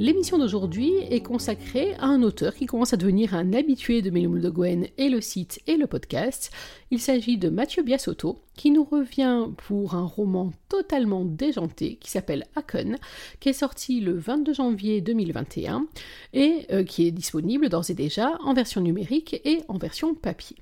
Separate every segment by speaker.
Speaker 1: L'émission d'aujourd'hui est consacrée à un auteur qui commence à devenir un habitué de Mélimule de Gwen et le site et le podcast. Il s'agit de Mathieu Biasotto, qui nous revient pour un roman totalement déjanté qui s'appelle Akon, qui est sorti le 22 janvier 2021 et euh, qui est disponible d'ores et déjà en version numérique et en version papier.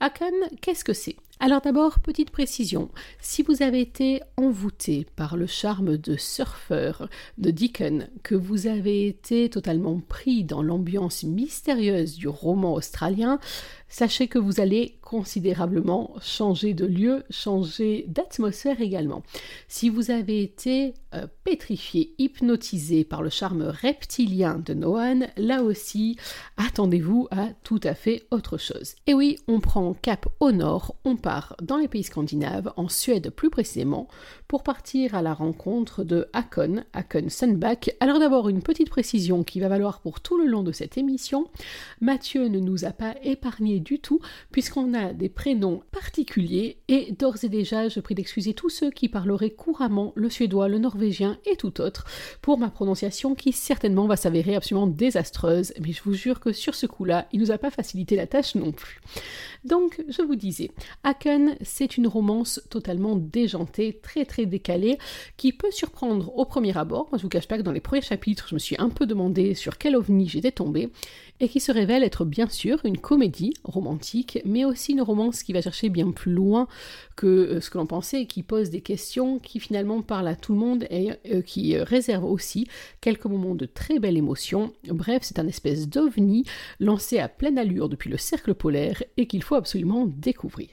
Speaker 1: Akon, qu'est-ce que c'est? Alors d'abord, petite précision, si vous avez été envoûté par le charme de surfeur de Deacon, que vous avez été totalement pris dans l'ambiance mystérieuse du roman australien, sachez que vous allez considérablement changer de lieu, changer d'atmosphère également. Si vous avez été euh, pétrifié, hypnotisé par le charme reptilien de Noan, là aussi, attendez-vous à tout à fait autre chose. Et oui, on prend cap au nord, on part dans les pays scandinaves, en Suède plus précisément, pour partir à la rencontre de Hakon, Hakon Sundback. Alors d'abord une petite précision qui va valoir pour tout le long de cette émission. Mathieu ne nous a pas épargné du tout, puisqu'on a des prénoms particuliers, et d'ores et déjà, je prie d'excuser tous ceux qui parleraient couramment le suédois, le norvégien et tout autre, pour ma prononciation qui certainement va s'avérer absolument désastreuse, mais je vous jure que sur ce coup-là, il nous a pas facilité la tâche non plus. Donc, je vous disais, Haken, c'est une romance totalement déjantée, très très décalée, qui peut surprendre au premier abord. Moi, je vous cache pas que dans les premiers chapitres, je me suis un peu demandé sur quel ovni j'étais tombée, et qui se révèle être bien sûr une comédie romantique, mais aussi une romance qui va chercher bien plus loin que euh, ce que l'on pensait qui pose des questions qui finalement parlent à tout le monde et euh, qui euh, réserve aussi quelques moments de très belle émotion. Bref, c'est un espèce d'ovni lancé à pleine allure depuis le cercle polaire et qu'il faut absolument découvrir.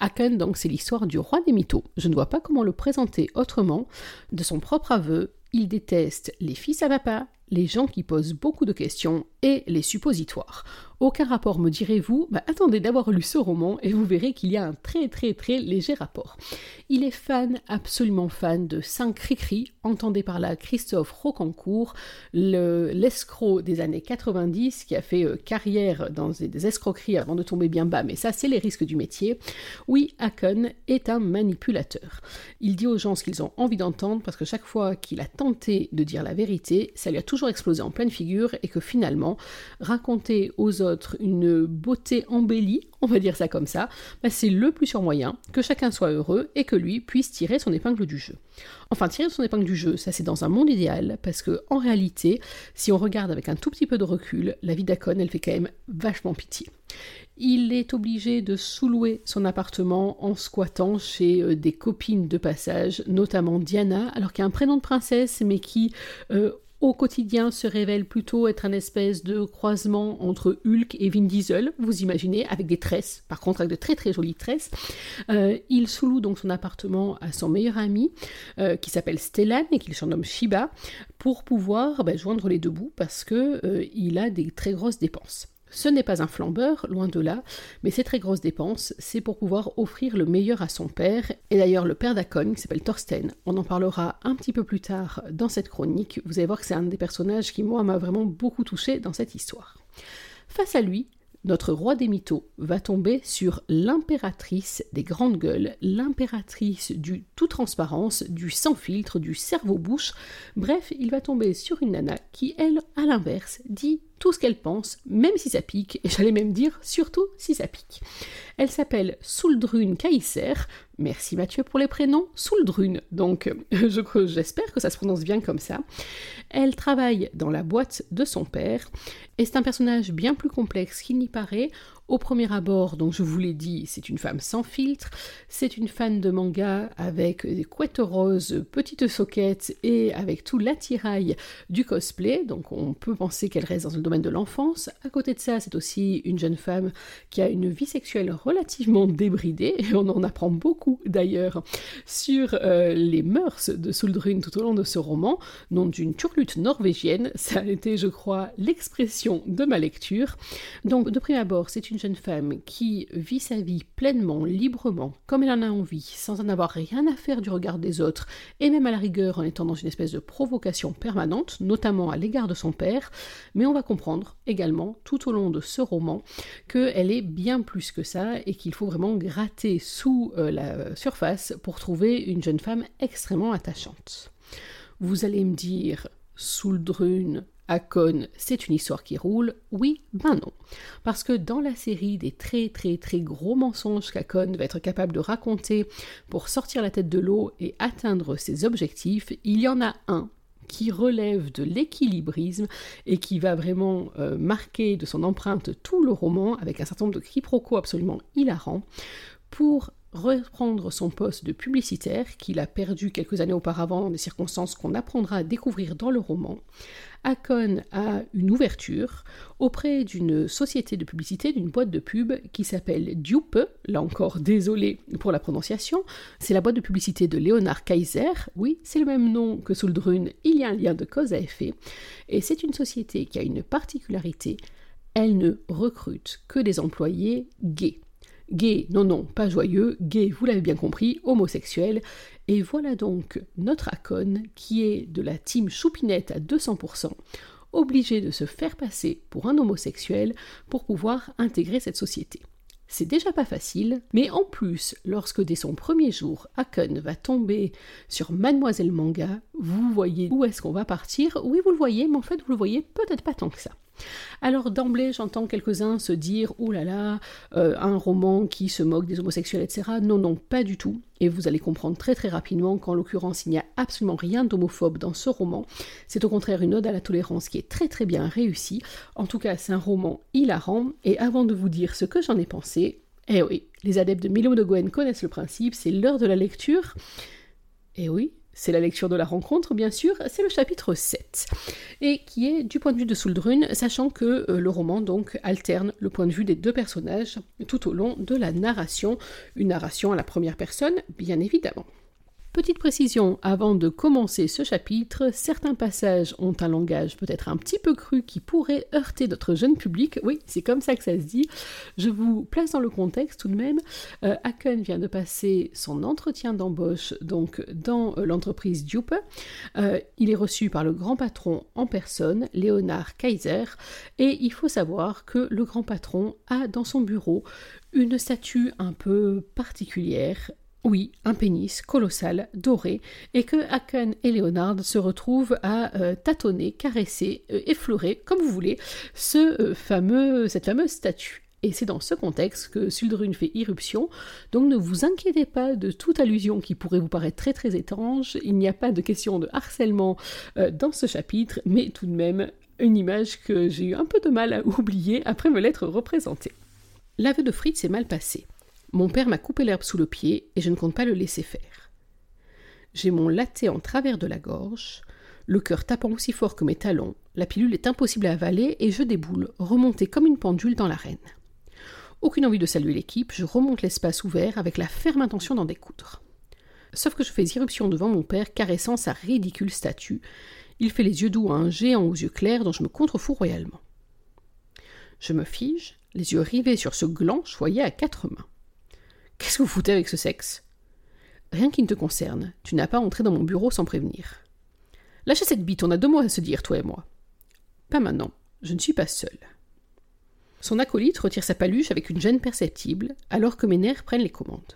Speaker 1: Aken, donc, c'est l'histoire du roi des mythos. Je ne vois pas comment le présenter autrement. De son propre aveu, il déteste les fils à papa, les gens qui posent beaucoup de questions et les suppositoires. Aucun rapport, me direz-vous bah, Attendez d'avoir lu ce roman et vous verrez qu'il y a un très très très léger rapport. Il est fan, absolument fan de Saint Cricri, entendez par là Christophe Rocancourt, l'escroc des années 90 qui a fait euh, carrière dans des, escroqueries avant de tomber bien bas, mais ça c'est les risques du métier. Oui, Hakon est un manipulateur. Il dit aux gens ce qu'ils ont envie d'entendre parce que chaque fois qu'il a tenté de dire la vérité, ça lui a toujours explosé en pleine figure et que finalement, raconter aux autres une beauté embellie, on va dire ça comme ça, bah, c'est le plus sûr moyen que chacun soit heureux et que lui puisse tirer son épingle du jeu. Enfin, tirer son épingle du jeu, ça c'est dans un monde idéal, parce que en réalité, si on regarde avec un tout petit peu de recul, la vie d'Akon, elle fait quand même vachement pitié. Il est obligé de sous-louer son appartement en squattant chez euh, des copines de passage, notamment Diana, alors qu'il a un prénom de princesse, mais qui, euh, au quotidien se révèle plutôt être un espèce de croisement entre Hulk et Vin Diesel, vous imaginez, avec des tresses, par contre avec de très très jolies tresses. Euh, il sous-loue donc son appartement à son meilleur ami, euh, qui s'appelle Stellan et qu'il surnomme Shiba, pour pouvoir bah, joindre les deux bouts parce que euh, a des très grosses dépenses. Ce n'est pas un flambeur, loin de là, mais ces très grosses dépenses, c'est pour pouvoir offrir le meilleur à son père, et d'ailleurs le père d'Akon, qui s'appelle Thorsten, on en parlera un petit peu plus tard dans cette chronique, vous allez voir que c'est un des personnages qui, moi, m'a vraiment beaucoup touché dans cette histoire. Face à lui, notre roi des mythos va tomber sur l'impératrice des grandes gueules, l'impératrice du tout transparence, du sans filtre, du cerveau-bouche. Bref, il va tomber sur une nana qui, elle, à l'inverse, dit tout ce qu'elle pense, même si ça pique, et j'allais même dire surtout si ça pique. Elle s'appelle Souldrune Kaiser, merci Mathieu pour les prénoms, Souldrune, donc j'espère que ça se prononce bien comme ça. Elle travaille dans la boîte de son père, et c'est un personnage bien plus complexe qu'il n'y paraît, au premier abord, donc je vous l'ai dit, c'est une femme sans filtre, c'est une fan de manga avec des couettes roses, petites soquettes et avec tout l'attirail du cosplay, donc on peut penser qu'elle reste dans le domaine de l'enfance. À côté de ça, c'est aussi une jeune femme qui a une vie sexuelle relativement débridée, et on en apprend beaucoup d'ailleurs sur euh, les mœurs de Suldrun tout au long de ce roman, nom d'une turlute norvégienne. Ça a été, je crois, l'expression de ma lecture. Donc, de prime abord, c'est une jeune femme qui vit sa vie pleinement, librement, comme elle en a envie, sans en avoir rien à faire du regard des autres, et même à la rigueur en étant dans une espèce de provocation permanente, notamment à l'égard de son père, mais on va comprendre également tout au long de ce roman qu'elle est bien plus que ça et qu'il faut vraiment gratter sous euh, la surface pour trouver une jeune femme extrêmement attachante. Vous allez me dire, Souldrune, Akon, c'est une histoire qui roule Oui, ben non. Parce que dans la série des très très très gros mensonges qu'Akon va être capable de raconter pour sortir la tête de l'eau et atteindre ses objectifs, il y en a un qui relève de l'équilibrisme et qui va vraiment euh, marquer de son empreinte tout le roman avec un certain nombre de quiproquos absolument hilarants pour reprendre son poste de publicitaire qu'il a perdu quelques années auparavant dans des circonstances qu'on apprendra à découvrir dans le roman, Akon a une ouverture auprès d'une société de publicité, d'une boîte de pub qui s'appelle Dupe, là encore désolé pour la prononciation, c'est la boîte de publicité de Leonard Kaiser, oui, c'est le même nom que Suldrun, il y a un lien de cause à effet, et c'est une société qui a une particularité, elle ne recrute que des employés gays. Gay, non, non, pas joyeux, gay, vous l'avez bien compris, homosexuel. Et voilà donc notre Akon, qui est de la team Choupinette à 200%, obligé de se faire passer pour un homosexuel pour pouvoir intégrer cette société. C'est déjà pas facile, mais en plus, lorsque dès son premier jour, Akon va tomber sur Mademoiselle Manga, vous voyez où est-ce qu'on va partir? Oui, vous le voyez, mais en fait, vous le voyez peut-être pas tant que ça. Alors d'emblée, j'entends quelques-uns se dire « Ouh là là, euh, un roman qui se moque des homosexuels, etc. » Non, non, pas du tout. Et vous allez comprendre très très rapidement qu'en l'occurrence, il n'y a absolument rien d'homophobe dans ce roman. C'est au contraire une ode à la tolérance qui est très très bien réussie. En tout cas, c'est un roman hilarant. Et avant de vous dire ce que j'en ai pensé, eh oui, les adeptes de Milo de Gwen connaissent le principe, c'est l'heure de la lecture. Eh oui, c'est la lecture de la rencontre, bien sûr, c'est le chapitre 7, et qui est du point de vue de Suldrun, sachant que euh, le roman donc alterne le point de vue des deux personnages tout au long de la narration, une narration à la première personne, bien évidemment. Petite précision, avant de commencer ce chapitre, certains passages ont un langage peut-être un petit peu cru qui pourrait heurter notre jeune public. Oui, c'est comme ça que ça se dit. Je vous place dans le contexte tout de même. Euh, vient de passer son entretien d'embauche donc dans euh, l'entreprise Dupe. Euh, il est reçu par le grand patron en personne, Léonard Kaiser, et il faut savoir que le grand patron a dans son bureau une statue un peu particulière oui, un pénis colossal, doré, et que Haken et Leonard se retrouvent à euh, tâtonner, caresser, euh, effleurer, comme vous voulez, ce, euh, fameux, cette fameuse statue. Et c'est dans ce contexte que Suldrun fait irruption, donc ne vous inquiétez pas de toute allusion qui pourrait vous paraître très très étrange, il n'y a pas de question de harcèlement dans ce chapitre, mais tout de même une image que j'ai eu un peu de mal à oublier après me l'être représentée. L'aveu de Fritz s'est mal passé. Mon père m'a coupé l'herbe sous le pied et je ne compte pas le laisser faire. J'ai mon latte en travers de la gorge, le cœur tapant aussi fort que mes talons, la pilule est impossible à avaler et je déboule, remontée comme une pendule dans l'arène. Aucune envie de saluer l'équipe, je remonte l'espace ouvert avec la ferme intention d'en découdre. Sauf que je fais irruption devant mon père, caressant sa ridicule statue. Il fait les yeux doux à un géant aux yeux clairs dont je me contrefous royalement. Je me fige, les yeux rivés sur ce gland choyé à quatre mains. Qu'est-ce que vous foutez avec ce sexe? Rien qui ne te concerne. Tu n'as pas entré dans mon bureau sans prévenir. Lâchez cette bite, on a deux mots à se dire, toi et moi. Pas maintenant. Je ne suis pas seul. Son acolyte retire sa paluche avec une gêne perceptible, alors que mes nerfs prennent les commandes.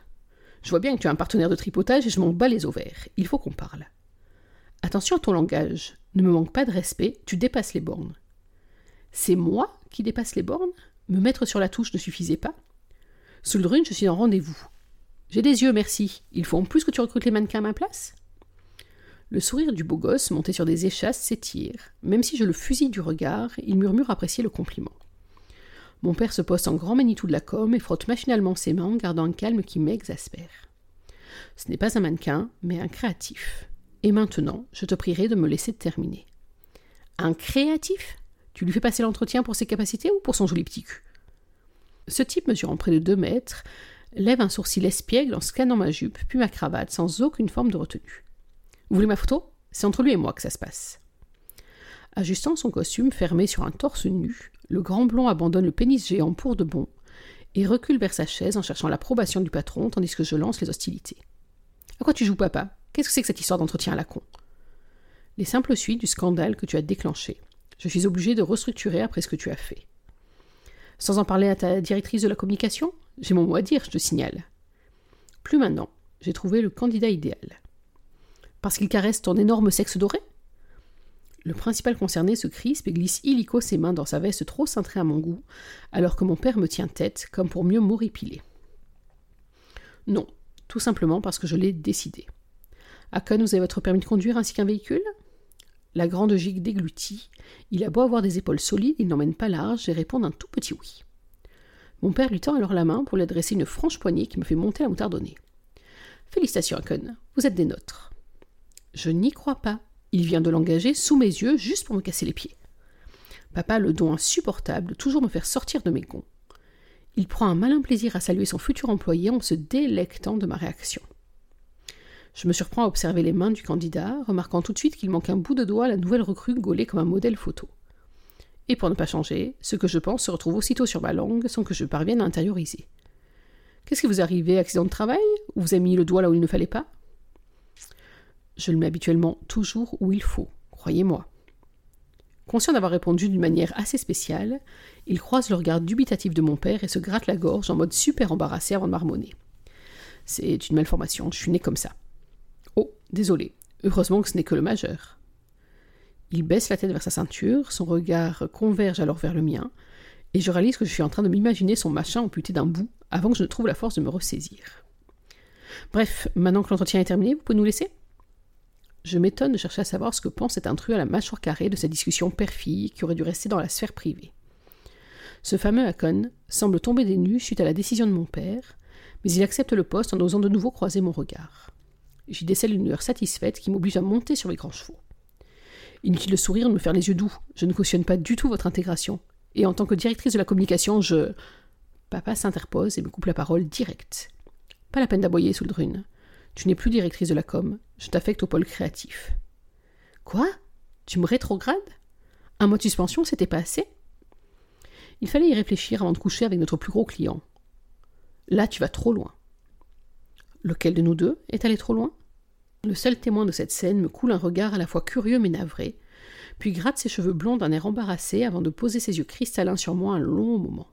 Speaker 1: Je vois bien que tu as un partenaire de tripotage et je m'en bats les ovaires. Il faut qu'on parle. Attention à ton langage. Ne me manque pas de respect, tu dépasses les bornes. C'est moi qui dépasse les bornes? Me mettre sur la touche ne suffisait pas? Suldrun, je suis en rendez-vous. J'ai des yeux, merci. Il faut en plus que tu recrutes les mannequins à ma place? Le sourire du beau gosse, monté sur des échasses, s'étire. Même si je le fusille du regard, il murmure apprécier le compliment. Mon père se poste en grand Manitou de la com et frotte machinalement ses mains gardant un calme qui m'exaspère. Ce n'est pas un mannequin, mais un créatif. Et maintenant, je te prierai de me laisser terminer. Un créatif? Tu lui fais passer l'entretien pour ses capacités ou pour son joli petit cul? Ce type mesurant près de deux mètres lève un sourcil espiègle en scannant ma jupe, puis ma cravate, sans aucune forme de retenue. Vous voulez ma photo? C'est entre lui et moi que ça se passe. Ajustant son costume fermé sur un torse nu, le grand blond abandonne le pénis géant pour de bon et recule vers sa chaise en cherchant l'approbation du patron tandis que je lance les hostilités. À quoi tu joues, papa? Qu'est-ce que c'est que cette histoire d'entretien à la con? Les simples suites du scandale que tu as déclenché. Je suis obligé de restructurer après ce que tu as fait. Sans en parler à ta directrice de la communication J'ai mon mot à dire, je te signale. Plus maintenant, j'ai trouvé le candidat idéal. Parce qu'il caresse ton énorme sexe doré? Le principal concerné se crispe et glisse illico ses mains dans sa veste trop cintrée à mon goût, alors que mon père me tient tête, comme pour mieux m'horripiler. Non, tout simplement parce que je l'ai décidé. Akon, vous avez votre permis de conduire ainsi qu'un véhicule? La grande gigue déglutit. Il a beau avoir des épaules solides, il n'emmène pas large et répond d'un tout petit oui. Mon père lui tend alors la main pour lui adresser une franche poignée qui me fait monter la moutarde au. Félicitations, Akon, vous êtes des nôtres. Je n'y crois pas. Il vient de l'engager sous mes yeux juste pour me casser les pieds. Papa le don insupportable toujours me faire sortir de mes gonds. Il prend un malin plaisir à saluer son futur employé en se délectant de ma réaction. Je me surprends à observer les mains du candidat, remarquant tout de suite qu'il manque un bout de doigt à la nouvelle recrue gaulée comme un modèle photo. Et pour ne pas changer, ce que je pense se retrouve aussitôt sur ma langue sans que je parvienne à intérioriser. Qu'est-ce qui vous arrivé Accident de travail? Ou vous avez mis le doigt là où il ne fallait pas? Je le mets habituellement toujours où il faut, croyez-moi. Conscient d'avoir répondu d'une manière assez spéciale, il croise le regard dubitatif de mon père et se gratte la gorge en mode super embarrassé avant de marmonner. C'est une malformation, je suis né comme ça. Désolé, heureusement que ce n'est que le majeur. Il baisse la tête vers sa ceinture, son regard converge alors vers le mien, et je réalise que je suis en train de m'imaginer son machin amputé d'un bout avant que je ne trouve la force de me ressaisir. Bref, maintenant que l'entretien est terminé, vous pouvez nous laisser? Je m'étonne de chercher à savoir ce que pense cet intrus à la mâchoire carrée de cette discussion père-fille qui aurait dû rester dans la sphère privée. Ce fameux Hakon semble tomber des nues suite à la décision de mon père, mais il accepte le poste en osant de nouveau croiser mon regard. J'y décèle une heure satisfaite qui m'oblige à monter sur les grands chevaux. Inutile de sourire, de me faire les yeux doux. Je ne cautionne pas du tout votre intégration. Et en tant que directrice de la communication, je. Papa s'interpose et me coupe la parole directe. Pas la peine d'aboyer, Souldrune. Tu n'es plus directrice de la com. Je t'affecte au pôle créatif. Quoi? Tu me rétrogrades? Un mois de suspension, c'était pas assez? Il fallait y réfléchir avant de coucher avec notre plus gros client. Là, tu vas trop loin. Lequel de nous deux est allé trop loin? Le seul témoin de cette scène me coule un regard à la fois curieux mais navré, puis gratte ses cheveux blonds d'un air embarrassé avant de poser ses yeux cristallins sur moi un long moment.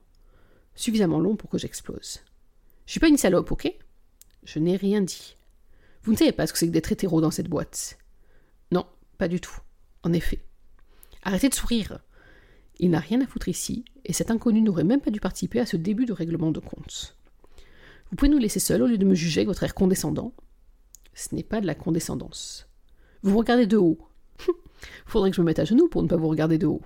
Speaker 1: Suffisamment long pour que j'explose. Je suis pas une salope, ok? Je n'ai rien dit. Vous ne savez pas ce que c'est que d'être hétéro dans cette boîte? Non, pas du tout. En effet. Arrêtez de sourire. Il n'a rien à foutre ici, et cet inconnu n'aurait même pas dû participer à ce début de règlement de compte. Vous pouvez nous laisser seuls au lieu de me juger avec votre air condescendant Ce n'est pas de la condescendance. Vous me regardez de haut. Faudrait que je me mette à genoux pour ne pas vous regarder de haut.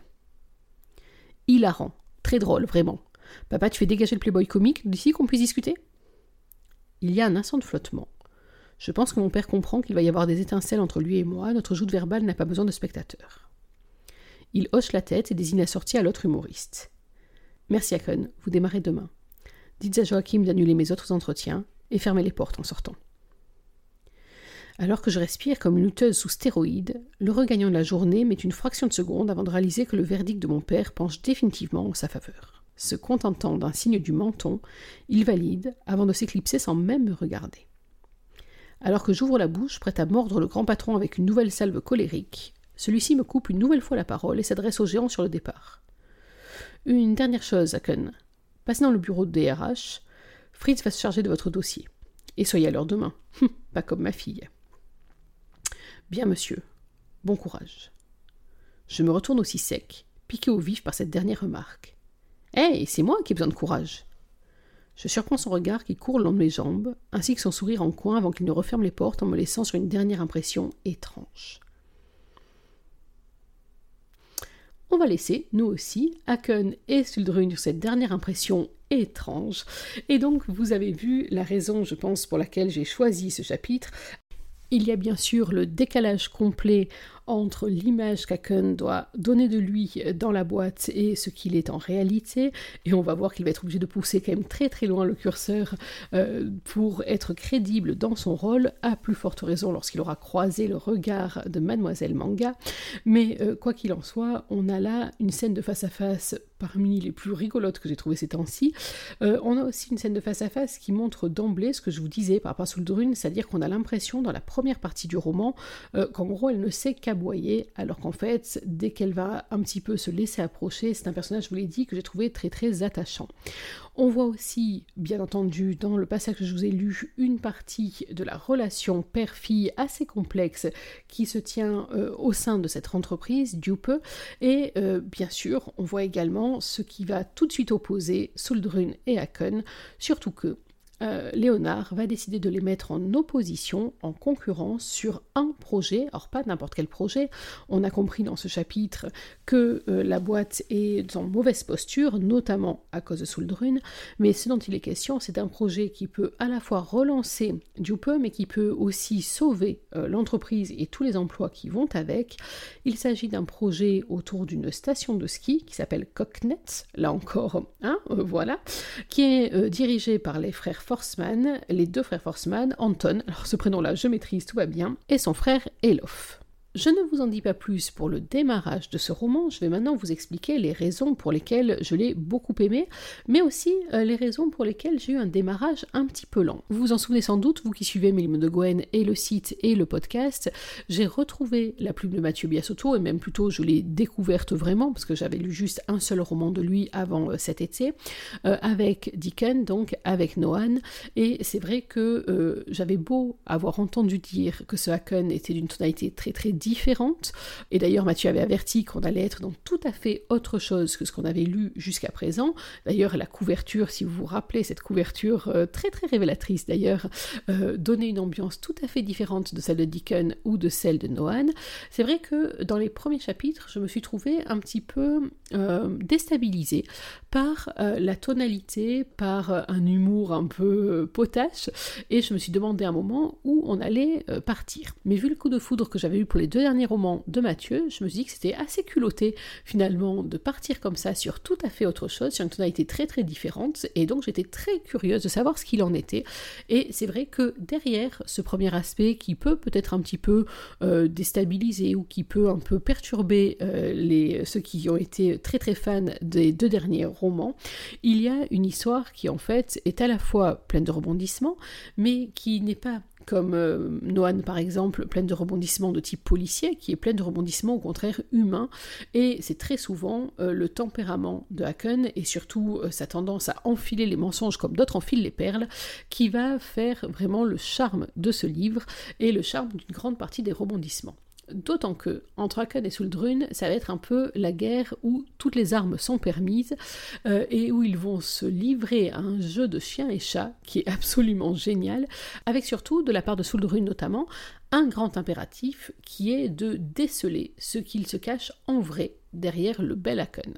Speaker 1: Hilarant. Très drôle, vraiment. Papa, tu fais dégager le playboy comique d'ici qu'on puisse discuter? Il y a un instant de flottement. Je pense que mon père comprend qu'il va y avoir des étincelles entre lui et moi, notre joute verbale n'a pas besoin de spectateurs. Il hoche la tête et désigne la sortie à l'autre humoriste. Merci Akon, vous démarrez demain. Dites à Joachim d'annuler mes autres entretiens et fermez les portes en sortant. Alors que je respire comme une lutteuse sous stéroïdes, le regagnant de la journée met une fraction de seconde avant de réaliser que le verdict de mon père penche définitivement en sa faveur. Se contentant d'un signe du menton, il valide avant de s'éclipser sans même me regarder. Alors que j'ouvre la bouche, prête à mordre le grand patron avec une nouvelle salve colérique, celui-ci me coupe une nouvelle fois la parole et s'adresse au géant sur le départ. Une dernière chose, Aken. Passez dans le bureau de DRH. Fritz va se charger de votre dossier. Et soyez à l'heure demain. Pas comme ma fille. Bien, monsieur. Bon courage. Je me retourne aussi sec, piqué au vif par cette dernière remarque. Eh, c'est moi qui ai besoin de courage. Je surprends son regard qui court le long de mes jambes, ainsi que son sourire en coin avant qu'il ne referme les portes en me laissant sur une dernière impression étrange. On va laisser, nous aussi, Haken et Suldrun sur cette dernière impression étrange. Et donc, vous avez vu la raison, je pense, pour laquelle j'ai choisi ce chapitre. Il y a bien sûr le décalage complet entre l'image qu'Aken doit donner de lui dans la boîte et ce qu'il est en réalité. Et on va voir qu'il va être obligé de pousser quand même très très loin le curseur euh, pour être crédible dans son rôle, à plus forte raison lorsqu'il aura croisé le regard de Mademoiselle Manga. Mais euh, quoi qu'il en soit, on a là une scène de face à face parmi les plus rigolotes que j'ai trouvées ces temps-ci. Euh, on a aussi une scène de face-à-face qui montre d'emblée ce que je vous disais par rapport à Souldraune, c'est-à-dire qu'on a l'impression dans la première partie du roman qu'en gros elle ne sait alors qu'en fait, dès qu'elle va un petit peu se laisser approcher, c'est un personnage, je vous l'ai dit, que j'ai trouvé très très attachant. On voit aussi, bien entendu, dans le passage que je vous ai lu, une partie de la relation père-fille assez complexe qui se tient euh, au sein de cette entreprise, Dupe, et bien sûr, on voit également ce qui va tout de suite opposer Suldrun et Haken, surtout que euh, Léonard va décider de les mettre en opposition, en concurrence sur un projet, alors pas n'importe quel projet. On a compris dans ce chapitre que euh, la boîte est en mauvaise posture, notamment à cause de Souldrune, mais ce dont il est question, c'est un projet qui peut à la fois relancer Dupe, mais qui peut aussi sauver euh, l'entreprise et tous les emplois qui vont avec. Il s'agit d'un projet autour d'une station de ski qui s'appelle Cocknet, là encore, hein, voilà, qui est dirigée par les frères Les deux frères Forsman, Anton, alors ce prénom-là je maîtrise, tout va bien, et son frère Elof. Je ne vous en dis pas plus pour le démarrage de ce roman, je vais maintenant vous expliquer les raisons pour lesquelles je l'ai beaucoup aimé, mais aussi euh, les raisons pour lesquelles j'ai eu un démarrage un petit peu lent. Vous vous en souvenez sans doute, vous qui suivez Mélim de Gwen et le site et le podcast, j'ai retrouvé la plume de Mathieu Biasotto, et même plutôt je l'ai découverte vraiment, parce que j'avais lu juste un seul roman de lui avant euh, cet été, euh, avec Dickens, donc avec Noan, et c'est vrai que j'avais beau avoir entendu dire que ce Haken était d'une tonalité très très différente. Et d'ailleurs, Mathieu avait averti qu'on allait être dans tout à fait autre chose que ce qu'on avait lu jusqu'à présent. D'ailleurs, la couverture, si vous vous rappelez, cette couverture euh, très très révélatrice d'ailleurs, euh, donnait une ambiance tout à fait différente de celle de Dickon ou de celle de Noan. C'est vrai que dans les premiers chapitres, je me suis trouvée un petit peu euh, déstabilisée par la tonalité, par un humour un peu potache, et je me suis demandé un moment où on allait partir. Mais vu le coup de foudre que j'avais eu pour les deux dernier roman de Mathieu, je me suis dit que c'était assez culotté finalement de partir comme ça sur tout à fait autre chose, sur une tonalité très très différente, et donc j'étais très curieuse de savoir ce qu'il en était. Et c'est vrai que derrière ce premier aspect qui peut peut-être un petit peu euh, déstabiliser ou qui peut un peu perturber euh, ceux qui ont été très très fans des deux derniers romans, il y a une histoire qui en fait est à la fois pleine de rebondissements, mais qui n'est pas comme euh, Noan par exemple, pleine de rebondissements de type policier, qui est pleine de rebondissements au contraire humains, et c'est très souvent euh, le tempérament de Haken, et surtout euh, sa tendance à enfiler les mensonges comme d'autres enfilent les perles, qui va faire vraiment le charme de ce livre, et le charme d'une grande partie des rebondissements. D'autant que, entre Aken et Suldrun, ça va être un peu la guerre où toutes les armes sont permises euh, et où ils vont se livrer à un jeu de chien et chat qui est absolument génial, avec surtout, de la part de Suldrun notamment, un grand impératif qui est de déceler ce qu'il se cache en vrai derrière le bel Haken.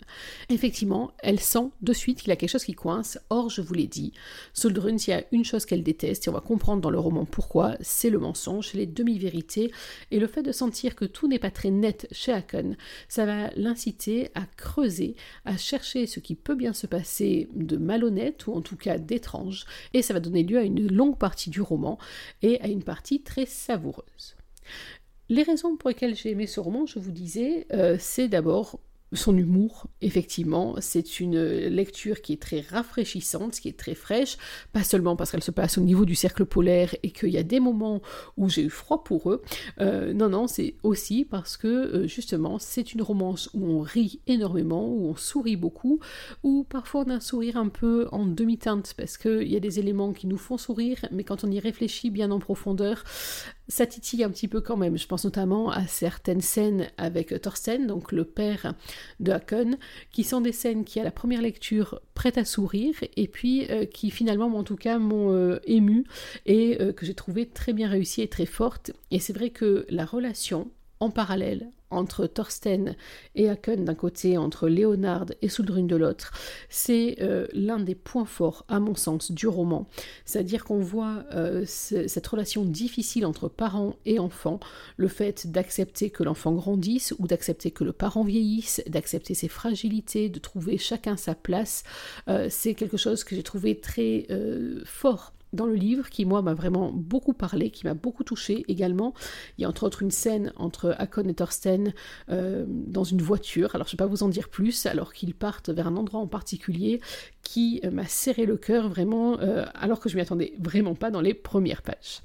Speaker 1: Effectivement, elle sent de suite qu'il y a quelque chose qui coince, or je vous l'ai dit, Soldrun, s'il y a une chose qu'elle déteste, et on va comprendre dans le roman pourquoi, c'est le mensonge, les demi-vérités, et le fait de sentir que tout n'est pas très net chez Haken, ça va l'inciter à creuser, à chercher ce qui peut bien se passer de malhonnête, ou en tout cas d'étrange, et ça va donner lieu à une longue partie du roman, et à une partie très savoureuse. Les raisons pour lesquelles j'ai aimé ce roman, je vous disais, euh, c'est d'abord son humour, effectivement, c'est une lecture qui est très rafraîchissante, qui est très fraîche, pas seulement parce qu'elle se passe au niveau du cercle polaire et qu'il y a des moments où j'ai eu froid pour eux, euh, non, non, c'est aussi parce que euh, justement c'est une romance où on rit énormément, où on sourit beaucoup, où parfois on a un sourire un peu en demi-teinte parce qu'il y a des éléments qui nous font sourire, mais quand on y réfléchit bien en profondeur, ça titille un petit peu quand même. Je pense notamment à certaines scènes avec Thorsten, donc le père de Hakon, qui sont des scènes qui, à la première lecture, prêtent à sourire, et puis euh, qui finalement, en tout cas, m'ont euh, ému, et euh, que j'ai trouvé très bien réussie et très forte. Et c'est vrai que la relation en parallèle entre Thorsten et Haken d'un côté, entre Léonard et Soudrune de l'autre, c'est euh, l'un des points forts, à mon sens, du roman. C'est-à-dire qu'on voit euh, cette relation difficile entre parents et enfants, le fait d'accepter que l'enfant grandisse ou d'accepter que le parent vieillisse, d'accepter ses fragilités, de trouver chacun sa place, euh, c'est quelque chose que j'ai trouvé très fort dans le livre qui, moi, m'a vraiment beaucoup parlé, qui m'a beaucoup touché également. Il y a entre autres une scène entre Akon et Thorsten euh, dans une voiture. Alors, je ne vais pas vous en dire plus, alors qu'ils partent vers un endroit en particulier qui euh, m'a serré le cœur vraiment, euh, alors que je m'y attendais vraiment pas dans les premières pages.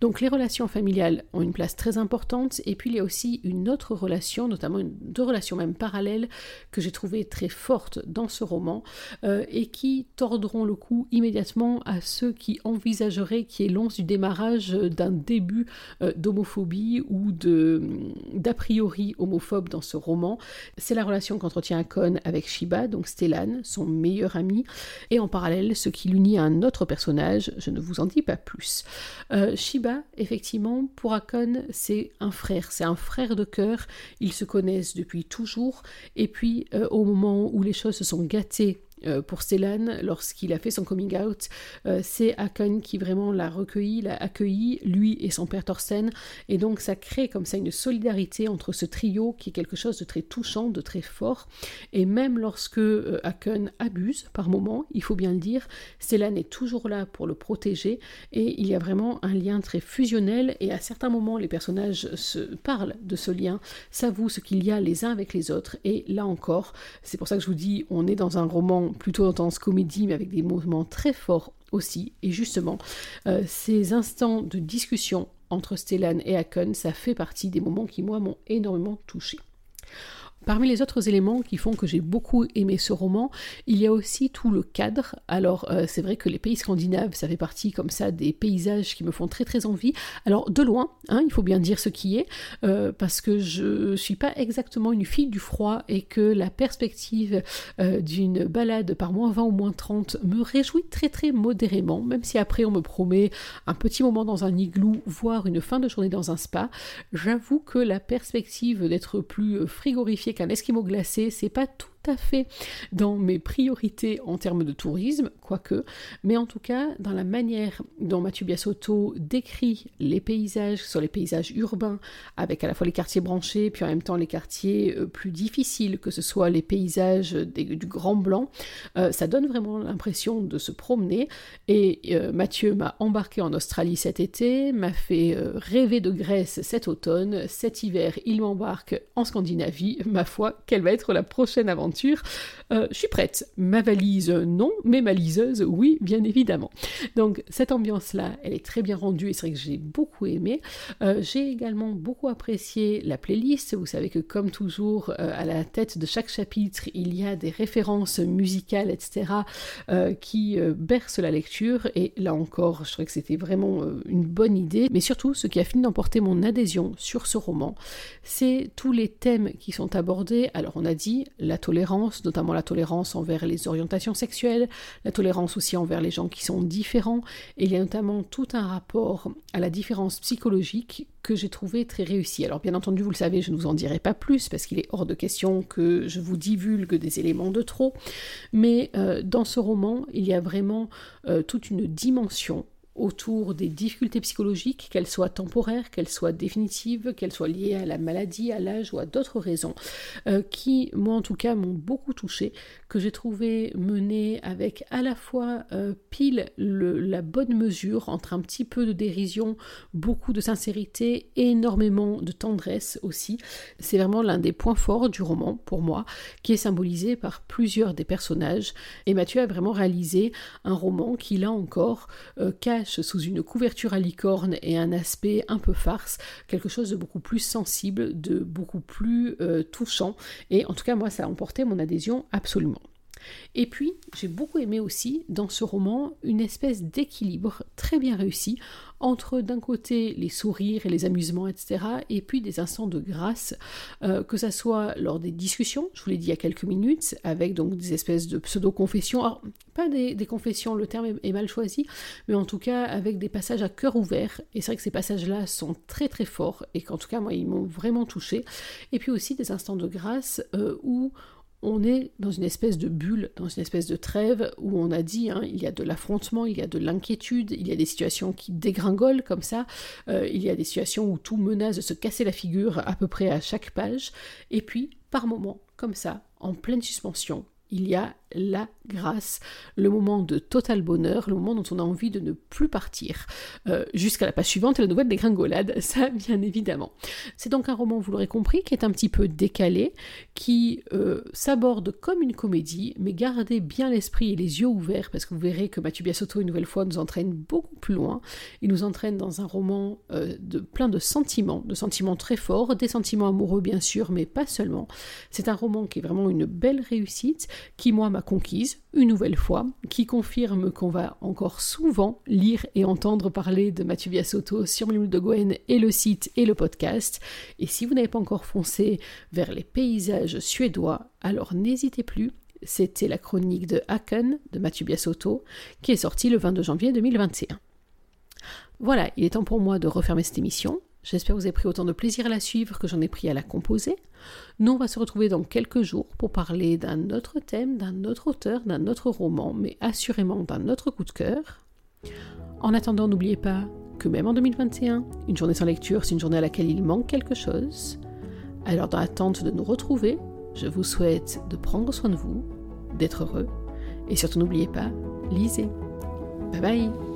Speaker 1: Donc, les relations familiales ont une place très importante, et puis il y a aussi une autre relation, notamment une, deux relations même parallèles, que j'ai trouvé très fortes dans ce roman, et qui tordront le cou immédiatement à ceux qui envisagerait qu'il y ait l'once du démarrage d'un début euh, d'homophobie ou de d'a priori homophobe dans ce roman. C'est la relation qu'entretient Akon avec Shiba, donc Stellan, son meilleur ami, et en parallèle ce qui l'unit à un autre personnage, je ne vous en dis pas plus. Euh, Shiba, effectivement, pour Akon, c'est un frère, c'est un frère de cœur, ils se connaissent depuis toujours, et puis euh, au moment où les choses se sont gâtées pour Stellan lorsqu'il a fait son coming out. Euh, c'est Akon qui vraiment l'a recueilli, l'a accueilli, lui et son père Thorsten. Et donc ça crée comme ça une solidarité entre ce trio qui est quelque chose de très touchant, de très fort. Et même lorsque euh, Akon abuse par moment, il faut bien le dire, Stellan est toujours là pour le protéger et il y a vraiment un lien très fusionnel et à certains moments les personnages se parlent de ce lien, s'avouent ce qu'il y a les uns avec les autres et là encore, c'est pour ça que je vous dis on est dans un roman plutôt intense comédie, mais avec des mouvements très forts aussi. Et justement, euh, ces instants de discussion entre Stellan et Akon, ça fait partie des moments qui, moi, m'ont énormément touché. Parmi les autres éléments qui font que j'ai beaucoup aimé ce roman, il y a aussi tout le cadre. Alors euh, c'est vrai que les pays scandinaves, ça fait partie comme ça des paysages qui me font très très envie. Alors de loin, hein, il faut bien dire ce qui est, euh, parce que je suis pas exactement une fille du froid et que la perspective euh, d'une balade par moins 20 ou moins 30 me réjouit très très modérément, même si après on me promet un petit moment dans un igloo, voire une fin de journée dans un spa. J'avoue que la perspective d'être plus frigorifiée qu'un esquimau glacé, c'est pas tout à fait dans mes priorités en termes de tourisme, quoique, mais en tout cas dans la manière dont Mathieu Biasotto décrit les paysages, sur les paysages urbains, avec à la fois les quartiers branchés, puis en même temps les quartiers euh, plus difficiles, que ce soit les paysages du Grand Blanc, euh, ça donne vraiment l'impression de se promener. Et euh, Mathieu m'a embarqué en Australie cet été, m'a fait rêver de Grèce cet automne, cet hiver il m'embarque en Scandinavie, ma foi, quelle va être la prochaine aventure? Euh, je suis prête. Ma valise, non, mais ma liseuse, oui, bien évidemment. Donc cette ambiance-là, elle est très bien rendue et c'est vrai que j'ai beaucoup aimé. Euh, j'ai également beaucoup apprécié la playlist. Vous savez que comme toujours, euh, à la tête de chaque chapitre, il y a des références musicales, etc., qui bercent la lecture. Et là encore, je trouvais que c'était vraiment une bonne idée. Mais surtout, ce qui a fini d'emporter mon adhésion sur ce roman, c'est tous les thèmes qui sont abordés. Alors on a dit la tolérance notamment la tolérance envers les orientations sexuelles, la tolérance aussi envers les gens qui sont différents, et il y a notamment tout un rapport à la différence psychologique que j'ai trouvé très réussi. Alors bien entendu, vous le savez, je ne vous en dirai pas plus parce qu'il est hors de question que je vous divulgue des éléments de trop, mais euh, dans ce roman, il y a vraiment euh, toute une dimension autour des difficultés psychologiques, qu'elles soient temporaires, qu'elles soient définitives, qu'elles soient liées à la maladie, à l'âge ou à d'autres raisons, euh, qui, moi en tout cas, m'ont beaucoup touché, que j'ai trouvé menées avec à la fois euh, pile la bonne mesure entre un petit peu de dérision, beaucoup de sincérité, énormément de tendresse aussi. C'est vraiment l'un des points forts du roman pour moi, qui est symbolisé par plusieurs des personnages. Et Mathieu a vraiment réalisé un roman qui, là encore, euh, sous une couverture à licorne et un aspect un peu farce, quelque chose de beaucoup plus sensible, de beaucoup plus euh, touchant. Et en tout cas, moi, ça a emporté mon adhésion absolument. Et puis, j'ai beaucoup aimé aussi dans ce roman une espèce d'équilibre très bien réussi entre d'un côté les sourires et les amusements, etc., et puis des instants de grâce, euh, que ça soit lors des discussions, je vous l'ai dit il y a quelques minutes, avec donc des espèces de pseudo-confessions, alors pas des, confessions, le terme est, mal choisi, mais en tout cas avec des passages à cœur ouvert, et c'est vrai que ces passages-là sont très très forts, et qu'en tout cas moi ils m'ont vraiment touché, et puis aussi des instants de grâce euh, où on est dans une espèce de bulle, dans une espèce de trêve où on a dit hein, il y a de l'affrontement, il y a de l'inquiétude, il y a des situations qui dégringolent comme ça, euh, il y a des situations où tout menace de se casser la figure à peu près à chaque page, et puis par moments, comme ça, en pleine suspension, il y a la grâce, le moment de total bonheur, le moment dont on a envie de ne plus partir. Euh, jusqu'à la page suivante et la nouvelle dégringolade, ça bien évidemment. C'est donc un roman, vous l'aurez compris, qui est un petit peu décalé, qui euh, s'aborde comme une comédie, mais gardez bien l'esprit et les yeux ouverts, parce que vous verrez que Mathieu Biasotto, une nouvelle fois, nous entraîne beaucoup plus loin. Il nous entraîne dans un roman euh, plein de sentiments, de sentiments très forts, des sentiments amoureux bien sûr, mais pas seulement. C'est un roman qui est vraiment une belle réussite, qui moi m'a conquise, une nouvelle fois, qui confirme qu'on va encore souvent lire et entendre parler de Mathieu Biasotto sur l'île de Gwen et le site et le podcast. Et si vous n'avez pas encore foncé vers les paysages suédois, alors n'hésitez plus. C'était la chronique de Haken de Mathieu Biasotto qui est sortie le 22 janvier 2021. Voilà, il est temps pour moi de refermer cette émission. J'espère que vous avez pris autant de plaisir à la suivre que j'en ai pris à la composer. Nous, on va se retrouver dans quelques jours pour parler d'un autre thème, d'un autre auteur, d'un autre roman, mais assurément d'un autre coup de cœur. En attendant, n'oubliez pas que même en 2021, une journée sans lecture, c'est une journée à laquelle il manque quelque chose. Alors, dans l'attente de nous retrouver, je vous souhaite de prendre soin de vous, d'être heureux, et surtout n'oubliez pas, lisez. Bye bye